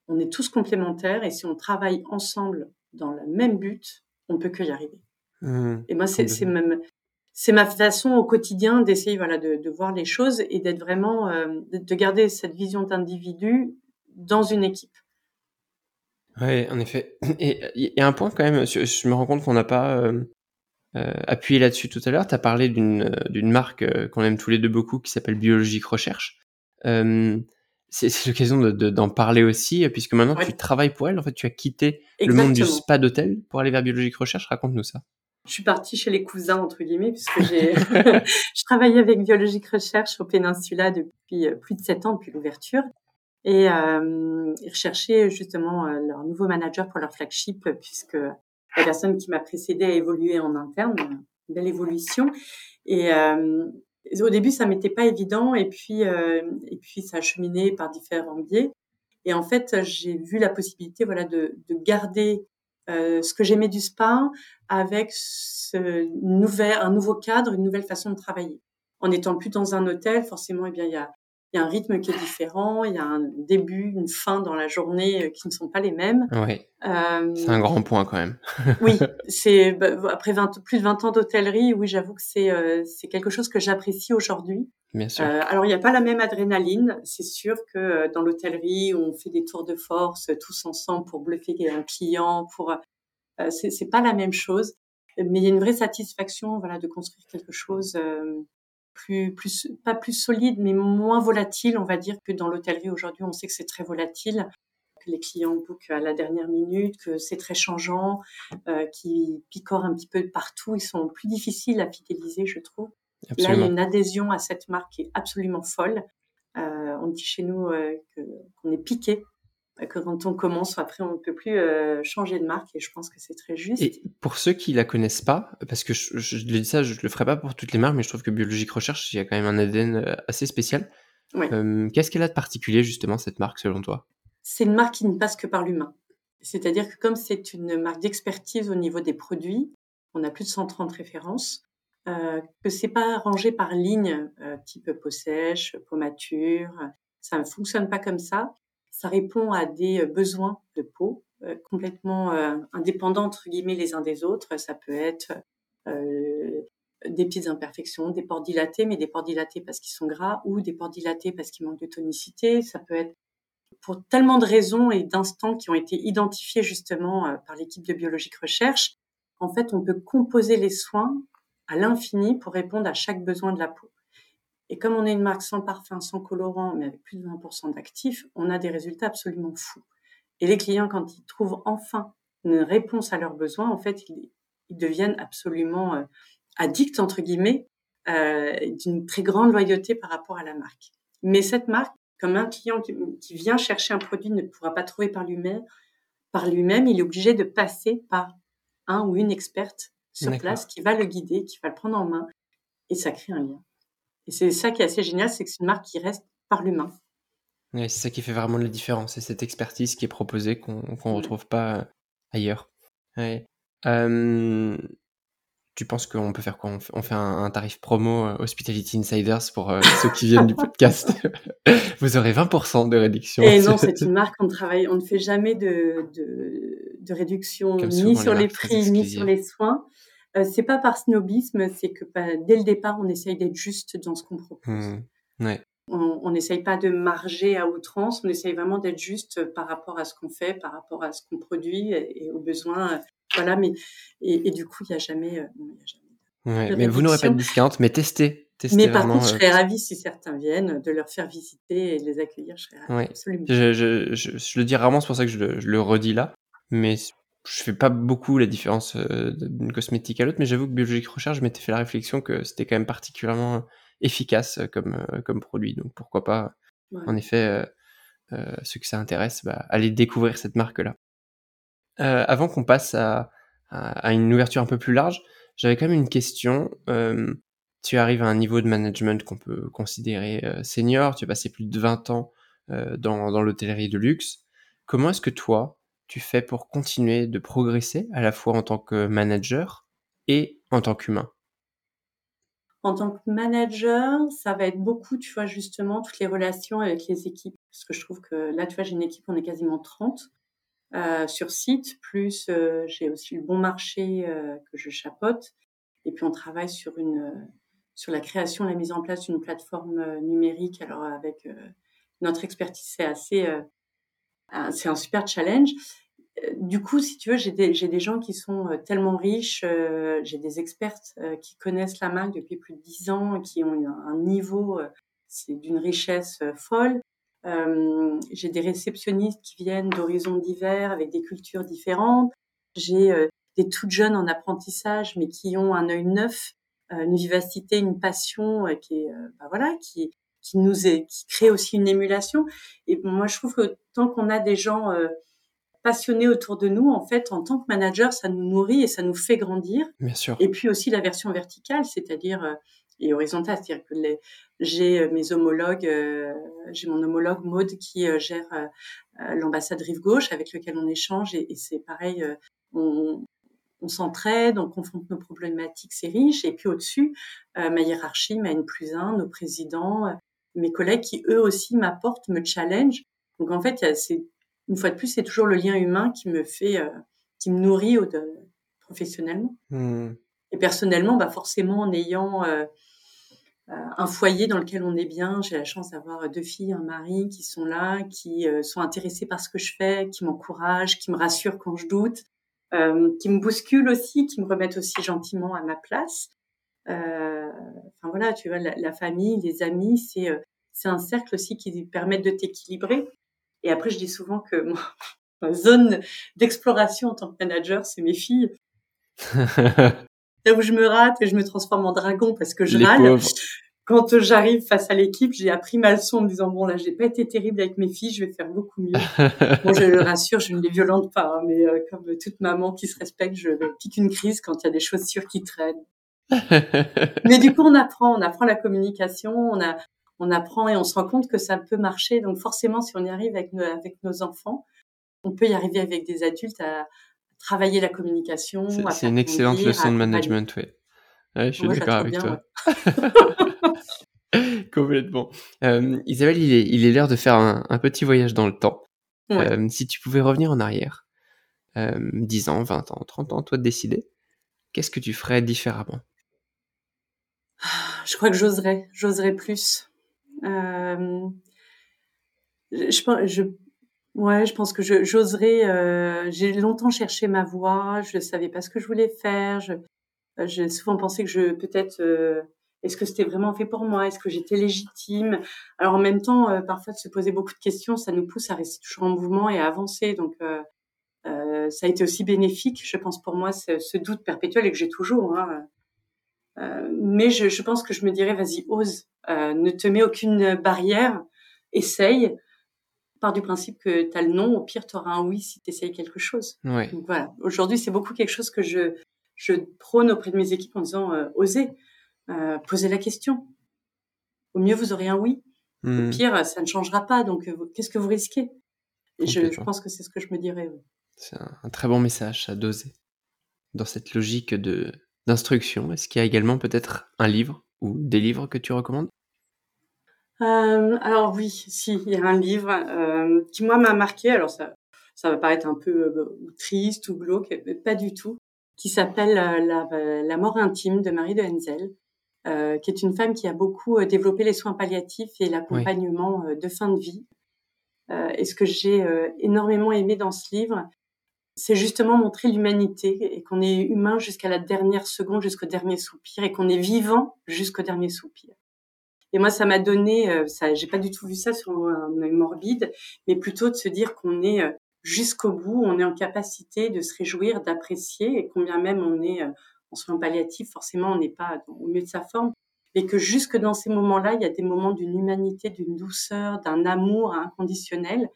on est tous complémentaires et si on travaille ensemble dans le même but, on peut que y arriver. Mmh. et moi, c'est même c'est ma façon au quotidien d'essayer voilà de, de, voir les choses et d'être vraiment euh, de garder cette vision d'individu dans une équipe. Oui, en effet. Et il y a un point quand même, je, me rends compte qu'on n'a pas euh, euh, appuyé là-dessus tout à l'heure. Tu as parlé d'une d'une marque qu'on aime tous les deux beaucoup qui s'appelle Biologique Recherche c'est l'occasion d'en de, d'en parler aussi, puisque maintenant tu travailles pour elle. En fait, tu as quitté le monde du spa d'hôtel pour aller vers Biologique Recherche. Raconte-nous ça. Je suis partie chez les cousins, entre guillemets, puisque j'ai, je travaillais avec Biologique Recherche au Péninsula depuis euh, plus de sept ans, depuis l'ouverture. Et euh, ils recherchaient justement euh, leur nouveau manager pour leur flagship, puisque la personne qui m'a précédée a évolué en interne, une belle évolution. Et, euh, au début, ça m'était pas évident, et puis euh, et puis ça a cheminé par différents biais. Et en fait, j'ai vu la possibilité, voilà, de, de garder euh, ce que j'aimais du spa avec ce nouvel, un nouveau cadre, une nouvelle façon de travailler. En étant plus dans un hôtel, forcément, eh bien, il y a il y a un rythme qui est différent, il y a un début, une fin dans la journée euh, qui ne sont pas les mêmes. Oui. Euh, c'est un grand point quand même. oui, c'est bah, après 20, plus de 20 ans d'hôtellerie, oui, j'avoue que c'est euh, c'est quelque chose que j'apprécie aujourd'hui. Bien sûr. Euh, alors il n'y a pas la même adrénaline, c'est sûr que dans l'hôtellerie, on fait des tours de force tous ensemble pour bluffer un client, pour c'est pas la même chose, mais il y a une vraie satisfaction, voilà, de construire quelque chose plus, plus, pas plus solide, mais moins volatile, on va dire, que dans l'hôtellerie aujourd'hui. On sait que c'est très volatile, que les clients bookent à la dernière minute, que c'est très changeant, euh, qui picorent un petit peu partout. Ils sont plus difficiles à fidéliser, je trouve. Là, il y a une adhésion à cette marque qui est absolument folle. Euh, on dit chez nous euh, qu'on est piqué que quand on commence, après, on ne peut plus euh, changer de marque et je pense que c'est très juste. Et pour ceux qui la connaissent pas, parce que je, je, dis ça, je le ferai pas pour toutes les marques, mais je trouve que Biologique Recherche, il y a quand même un ADN euh, assez spécial. Euh, Qu'est-ce qu'elle a de particulier, justement, cette marque, selon toi? C'est une marque qui ne passe que par l'humain. C'est-à-dire que comme c'est une marque d'expertise au niveau des produits, on a plus de 130 références, euh, que c'est pas rangé par ligne, type peau sèche, peau mature, ça ne fonctionne pas comme ça ça répond à des euh, besoins de peau euh, complètement euh, indépendants entre guillemets les uns des autres. Ça peut être des petites imperfections, des pores dilatés, mais des pores dilatés parce qu'ils sont gras ou des pores dilatés parce qu'ils manquent de tonicité. Ça peut être pour tellement de raisons et d'instants qui ont été identifiés justement par l'équipe de biologique recherche. En fait, on peut composer les soins à l'infini pour répondre à chaque besoin de la peau. Et comme on est une marque sans parfum, sans colorant, mais avec plus de 20% d'actifs, on a des résultats absolument fous. Et les clients, quand ils trouvent enfin une réponse à leurs besoins, en fait, ils, deviennent absolument euh, addict entre guillemets d'une très grande loyauté par rapport à la marque. Mais cette marque, comme un client qui, vient chercher un produit ne pourra pas trouver par lui-même, par lui-même, il est obligé de passer par un ou une experte sur place qui va le guider, qui va le prendre en main, et ça crée un lien. Et c'est ça qui est assez génial, c'est que c'est une marque qui reste par l'humain. c'est ça qui fait vraiment la différence, c'est cette expertise qui est proposée qu'on ne retrouve pas euh, ailleurs. tu penses qu'on peut faire quoi? On fait, un, tarif promo euh, Hospitality Insiders pour euh, ceux qui viennent du podcast. Vous aurez 20% de réduction. Et non, c'est une marque, on travaille, on ne fait jamais de, de, réduction ni sur les, prix, ni sur les soins. Euh, c'est pas par snobisme, c'est que bah, dès le départ, on essaye d'être juste dans ce qu'on propose. Mmh. On n'essaye pas de marger à outrance, on essaye vraiment d'être juste par rapport à ce qu'on fait, par rapport à ce qu'on produit et, aux besoins. Voilà, mais et, du coup, il n'y a jamais. Euh, mais vous n'aurez pas de discount, mais testez. mais par contre, je serais euh, ravie si certains viennent de leur faire visiter et de les accueillir. Je serais ravie, absolument. Je, je, je, le dis rarement, c'est pour ça que je le, le redis là. Mais je fais pas beaucoup la différence euh, d'une cosmétique à l'autre, mais j'avoue que Biologique Recherche, je m'étais fait la réflexion que c'était quand même particulièrement efficace euh, comme, euh, comme produit. Donc pourquoi pas, en effet, ceux que ça intéresse, bah, aller découvrir cette marque-là. avant qu'on passe à, à, une ouverture un peu plus large, j'avais quand même une question. tu arrives à un niveau de management qu'on peut considérer senior, tu as passé plus de 20 ans dans, dans l'hôtellerie de luxe. Comment est-ce que toi, tu fais pour continuer de progresser à la fois en tant que manager et en tant qu'humain? En tant que manager, ça va être beaucoup, tu vois, justement, toutes les relations avec les équipes. Parce que je trouve que là, tu vois, j'ai une équipe, on est quasiment 30 euh, sur site, plus euh, j'ai aussi le bon marché euh, que je chapote. Et puis, on travaille sur une sur la création, la mise en place d'une plateforme numérique. Alors, avec notre expertise, c'est assez c'est un super challenge. Euh, du coup, si tu veux, j'ai des, des, gens qui sont euh, tellement riches, euh, j'ai des expertes qui connaissent la marque depuis plus de dix ans, qui ont un niveau, c'est d'une richesse folle. j'ai des réceptionnistes qui viennent d'horizons divers, avec des cultures différentes. J'ai des toutes jeunes en apprentissage, mais qui ont un œil neuf, une vivacité, une passion qui est, bah voilà, qui, qui nous est, qui crée aussi une émulation. Et moi, je trouve que tant qu'on a des gens euh, passionnés autour de nous, en fait, en tant que manager, ça nous nourrit et ça nous fait grandir. Bien sûr. Et puis aussi la version verticale, c'est-à-dire euh, et horizontale, c'est-à-dire que j'ai euh, mes homologues, j'ai mon homologue Maude qui gère l'ambassade Rive Gauche avec lequel on échange et, et c'est pareil, on, on s'entraide, on confronte nos problématiques, c'est riche. Et puis au-dessus, ma hiérarchie, ma N plus 1, nos présidents, mes collègues qui eux aussi m'apportent, me challenge. Donc en fait, c'est une fois de plus, c'est toujours le lien humain qui me fait, euh, qui me nourrit au, professionnellement. Hmm. Et personnellement, bah forcément, en ayant euh, euh, un foyer dans lequel on est bien, j'ai la chance d'avoir deux filles, un mari qui sont là, qui sont intéressés par ce que je fais, qui m'encouragent, qui me rassurent quand je doute, qui me bousculent aussi, qui me remettent aussi gentiment à ma place. Euh, enfin voilà, tu vois, la, famille, les amis, c'est euh, c'est un cercle aussi qui permet de t'équilibrer. Et après, je dis souvent que ma zone d'exploration en tant que manager, c'est mes filles. Là où je me rate et je me transforme en dragon parce que je râle. Quand j'arrive face à l'équipe, j'ai appris ma leçon en me disant bon là, j'ai pas été terrible avec mes filles, je vais faire beaucoup mieux. bon, je le rassure, je ne les violente pas, hein, mais euh, comme toute maman qui se respecte, je pique une crise quand il y a des chaussures qui traînent. Mais du coup, on apprend, on apprend la communication, on a, on apprend et on se rend compte que ça peut marcher. Donc forcément, si on y arrive avec nos, avec nos enfants, on peut y arriver avec des adultes à travailler la communication. C'est une excellente leçon de management, oui. je suis d'accord avec toi. Complètement. Euh, Isabelle, il est, il est l'heure de faire un, petit voyage dans le temps. Euh, si tu pouvais revenir en arrière, euh, 10 ans, 20 ans, 30 ans, toi de décider, qu'est-ce que tu ferais différemment? Je crois que j'oserais, j'oserais plus. Euh, je je, ouais, je pense que j'oserais. Euh, j'ai longtemps cherché ma voie. Je savais pas ce que je voulais faire. j'ai souvent pensé que je peut-être. Euh, est-ce que c'était vraiment fait pour moi Est-ce que j'étais légitime? Alors en même temps, parfois de se poser beaucoup de questions, ça nous pousse à rester toujours en mouvement et à avancer. Donc ça a été aussi bénéfique, je pense pour moi, ce, ce doute perpétuel et que j'ai toujours. Hein, mais je, je, pense que je me dirais, vas-y, ose, ne te mets aucune barrière, essaye, part du principe que tu as le non, au pire, tu auras un oui si tu essayes quelque chose. Donc voilà, aujourd'hui, c'est beaucoup quelque chose que je, je prône auprès de mes équipes en disant, euh, osez, euh, posez la question. Au mieux, vous aurez un oui. Au Hmm. pire, ça ne changera pas, donc euh, qu'est-ce que vous risquez? Et je, je pense que c'est ce que je me dirais. oui. C'est un, un très bon message à doser. Dans cette logique de d'instruction, est-ce qu'il y a également peut-être un livre ou des livres que tu recommandes? Euh, alors oui, si, il y a un livre euh, qui moi m'a marqué. Alors ça, ça va paraître un peu euh, triste ou glauque, mais pas du tout. Qui s'appelle la, la mort intime de Marie de Henzel, qui est une femme qui a beaucoup développé les soins palliatifs et l'accompagnement de fin de vie. Et ce que j'ai énormément aimé dans ce livre, c'est justement montrer l'humanité et qu'on est humain jusqu'à la dernière seconde, jusqu'au dernier soupir, et qu'on est vivant jusqu'au dernier soupir. Et moi, ça m'a donné, euh, ça, j'ai pas du tout vu ça sur un œil morbide, mais plutôt de se dire qu'on est euh, jusqu'au bout, on est en capacité de se réjouir, d'apprécier, et combien même on est euh, en soins palliatifs, forcément, on n'est pas au mieux de sa forme, mais que jusque dans ces moments-là, il y a des moments d'une humanité, d'une douceur, d'un amour inconditionnel,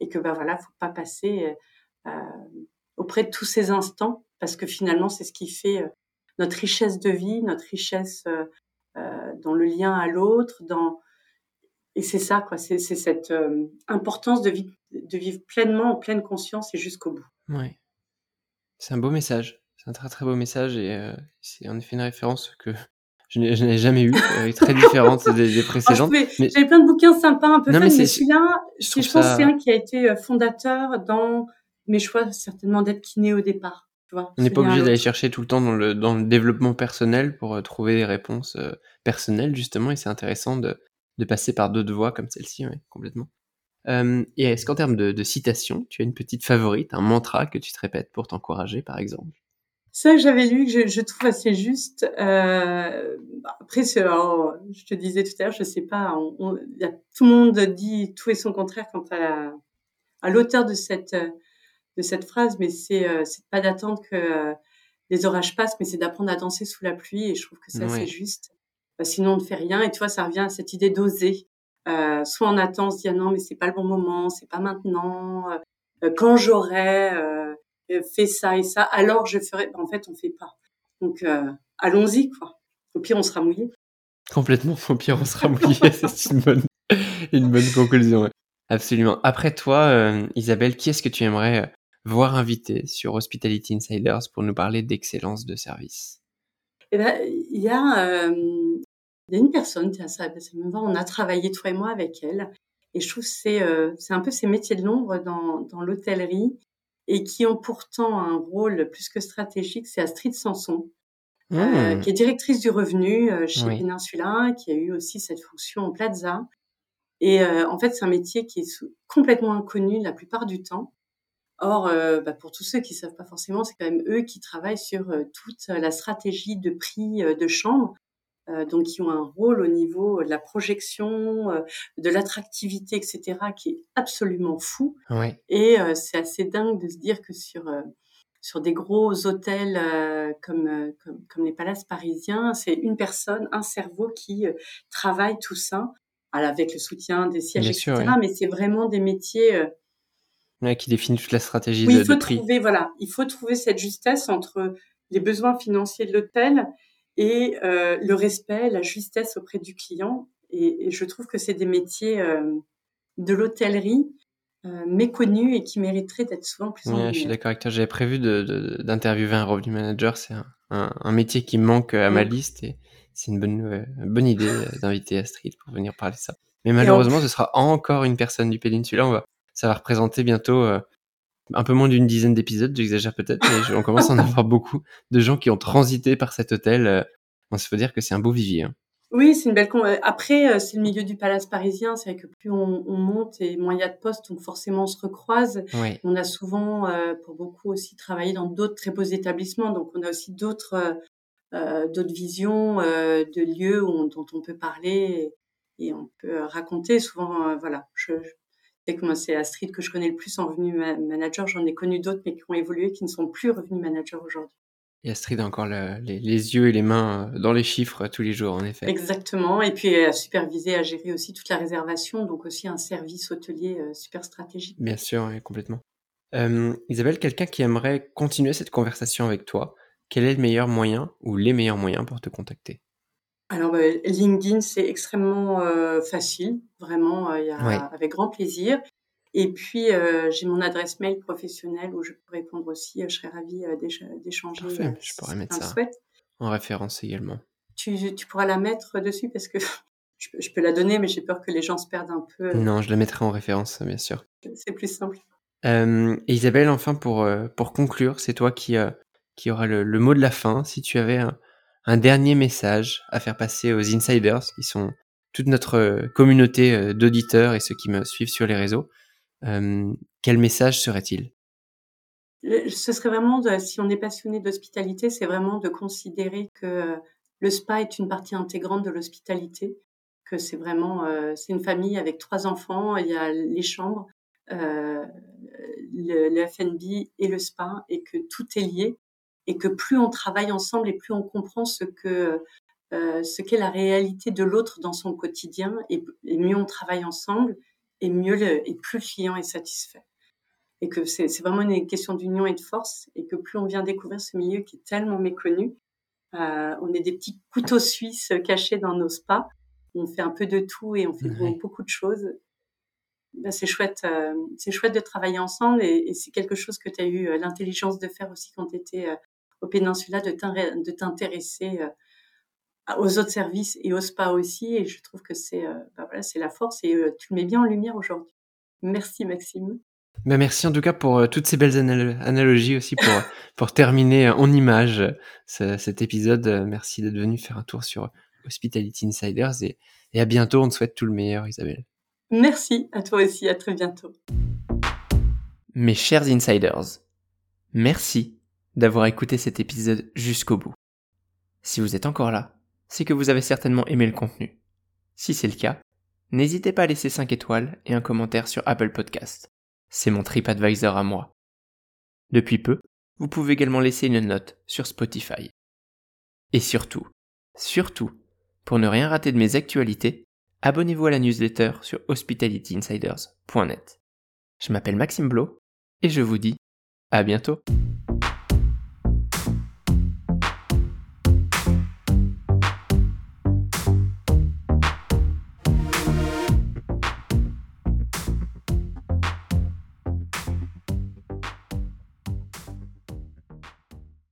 et que ben voilà, faut pas passer euh, auprès de tous ces instants, parce que finalement, c'est ce qui fait euh, notre richesse de vie, notre richesse euh, euh, dans le lien à l'autre, dans et c'est ça quoi, c'est cette euh, importance de vivre, de vivre pleinement en pleine conscience et jusqu'au bout. Ouais. C'est un beau message. C'est un très très beau message et euh, c'est en effet une référence que je n'ai jamais eue, euh, très différente des, je précédentes. mais- J'avais plein de bouquins sympas, un peu Non, fun, mais mais, celui-là, je pense que ça- c'est un qui a été euh, fondateur dans mes choix certainement d'être kiné au départ. Tu vois, On n'est pas obligé d'aller chercher tout le temps dans le, dans le développement personnel pour euh, trouver des réponses euh, personnelles, justement, et c'est intéressant de, de passer par d'autres voies comme celle-ci, ouais, complètement. Euh, et est-ce qu'en termes de, de citation, tu as une petite favorite, un mantra que tu te répètes pour t'encourager, par exemple? Ça que j'avais lu, que je, je trouve assez juste. Euh, après, alors, je te disais tout à l'heure, je sais pas, on, on- il y a, tout le monde dit tout et son contraire quant à, la- à l'auteur de cette, de cette phrase, mais c'est, euh, c'est pas d'attendre que euh, les orages passent, mais c'est d'apprendre à danser sous la pluie, et je trouve que c'est Ouais. assez juste. Euh, sinon, on ne fait rien, et tu vois, ça revient à cette idée d'oser. Euh, soit on attend, on se dit ah non, mais c'est pas le bon moment, c'est pas maintenant. euh, quand j'aurai euh, fait ça et ça, alors je ferai. En fait, on fait pas. Donc, allons-y, quoi. Au pire, on sera mouillé. Complètement, au pire, on sera mouillé, c'est une bonne, une bonne conclusion. ouais. Absolument. Après toi, Isabelle, qui est-ce que tu aimerais euh, voir invité sur Hospitality Insiders pour nous parler d'excellence de service Eh ben, il y a, euh, il y a une personne, tiens, ça, ça me va, on a travaillé toi et moi avec elle, et je trouve que c'est, euh, c'est un peu ces métiers de l'ombre dans, dans l'hôtellerie et qui ont pourtant un rôle plus que stratégique. C'est Astrid Sanson, euh, Mmh. qui est directrice du revenu euh, chez Oui. Peninsula, qui a eu aussi cette fonction en Plaza. Et en fait, c'est un métier qui est complètement inconnu la plupart du temps. Or, euh, bah, pour tous ceux qui savent pas forcément, c'est quand même eux qui travaillent sur euh, toute la stratégie de prix euh, de chambre, donc qui ont un rôle au niveau de la projection, de l'attractivité, etc., qui est absolument fou. Ouais. Et euh, c'est assez dingue de se dire que sur euh, sur des gros hôtels euh, comme, comme comme les palaces parisiens, c'est une personne, un cerveau qui travaille tout ça, alors avec le soutien des sièges, Bien etc. sûr, oui. Mais c'est vraiment des métiers. Ouais, qui définit toute la stratégie oui, de, il faut de prix. trouver voilà, il faut trouver cette justesse entre les besoins financiers de l'hôtel et euh, le respect, la justesse auprès du client. Et, et je trouve que c'est des métiers euh, de l'hôtellerie euh, méconnus et qui mériteraient d'être souvent plus en Ouais, je suis d'accord avec toi. J'avais prévu d'interviewer un revenu manager. C'est un, un- un métier qui manque à ma liste et c'est une bonne, euh, bonne idée d'inviter Astrid pour venir parler de ça. Mais malheureusement, ce sera encore une personne du Péninsula. On va, ça va représenter bientôt euh, un peu moins d'une dizaine d'épisodes. J'exagère peut-être, mais je- on commence à en avoir beaucoup de gens qui ont transité par cet hôtel. Euh, bon, il faut dire que c'est un beau vivier. hein. Oui, c'est une belle con. euh, Après, euh, c'est le milieu du palace parisien. C'est vrai que plus on, on monte et moins il y a de postes, donc forcément on se recroise. On a souvent, euh, pour beaucoup aussi, travaillé dans d'autres très beaux établissements. Donc, on a aussi d'autres euh, euh, d'autres visions euh, de lieux où on- dont on peut parler et, et on peut euh, raconter. Souvent, euh, voilà, je, que moi, c'est Astrid que je connais le plus en revenu ma- manager. J'en ai connu d'autres, mais qui ont évolué, qui ne sont plus revenus managers aujourd'hui. Et Astrid a encore les, yeux et les mains dans les chiffres tous les jours, en effet. Exactement. Et puis à superviser, à gérer aussi toute la réservation, donc aussi un service hôtelier super stratégique. Bien sûr, complètement. Isabelle, quelqu'un qui aimerait continuer cette conversation avec toi, quel est le meilleur moyen ou les meilleurs moyens pour te contacter? Alors, bah, LinkedIn, c'est extrêmement facile, vraiment, y a, avec grand plaisir. Et puis, j'ai mon adresse mail professionnelle où je peux répondre aussi. je serais ravie d'échanger. Parfait, je pourrais mettre ça en référence également. Tu, tu, pourras la mettre dessus parce que je, peux la donner, mais j'ai peur que les gens se perdent un peu. Non, je la mettrai en référence, bien sûr. C'est plus simple. et Isabelle, enfin, pour, pour conclure, c'est toi qui, qui aura le, le, mot de la fin. Si tu avais un, un dernier message à faire passer aux insiders, qui sont toute notre euh, communauté euh, d'auditeurs et ceux qui me suivent sur les réseaux, euh, quel message serait-il? Ce serait vraiment, si on est passionné d'hospitalité, c'est vraiment de considérer que le spa est une partie intégrante de l'hospitalité, que c'est vraiment, c'est une famille avec trois enfants, il y a les chambres, le, le FNB et le spa, et que tout est lié et que plus on travaille ensemble et plus on comprend ce que euh, ce qu'est la réalité de l'autre dans son quotidien et, mieux on travaille ensemble et mieux le, et plus le client est satisfait. Et que c'est vraiment une question d'union et de force et que plus on vient découvrir ce milieu qui est tellement méconnu euh, on est des petits couteaux suisses cachés dans nos spas. On fait un peu de tout et on fait beaucoup de choses. Ben, c'est chouette euh, c'est chouette de travailler ensemble et, et c'est quelque chose que tu as eu l'intelligence de faire aussi quand tu étais au Péninsula de t'intéresser euh, aux autres services et au spa aussi. Et je trouve que c'est euh, bah voilà, c'est la force et euh, tu le mets bien en lumière aujourd'hui. Merci Maxime. Bah merci en tout cas pour toutes ces belles analogies aussi pour, pour terminer en image cet épisode. Merci d'être venu faire un tour sur Hospitality Insiders et, et à bientôt. On te souhaite tout le meilleur Isabelle. Merci à toi aussi. À très bientôt. Mes chers insiders, merci d'avoir écouté cet épisode jusqu'au bout. Si vous êtes encore là, c'est que vous avez certainement aimé le contenu. Si c'est le cas, n'hésitez pas à laisser 5 étoiles et un commentaire sur Apple Podcast. C'est mon TripAdvisor à moi. Depuis peu, vous pouvez également laisser une note sur Spotify. Et surtout, surtout, pour ne rien rater de mes actualités, abonnez-vous à la newsletter sur hospitalityinsiders.net. Je m'appelle Maxime Blo et je vous dis à bientôt.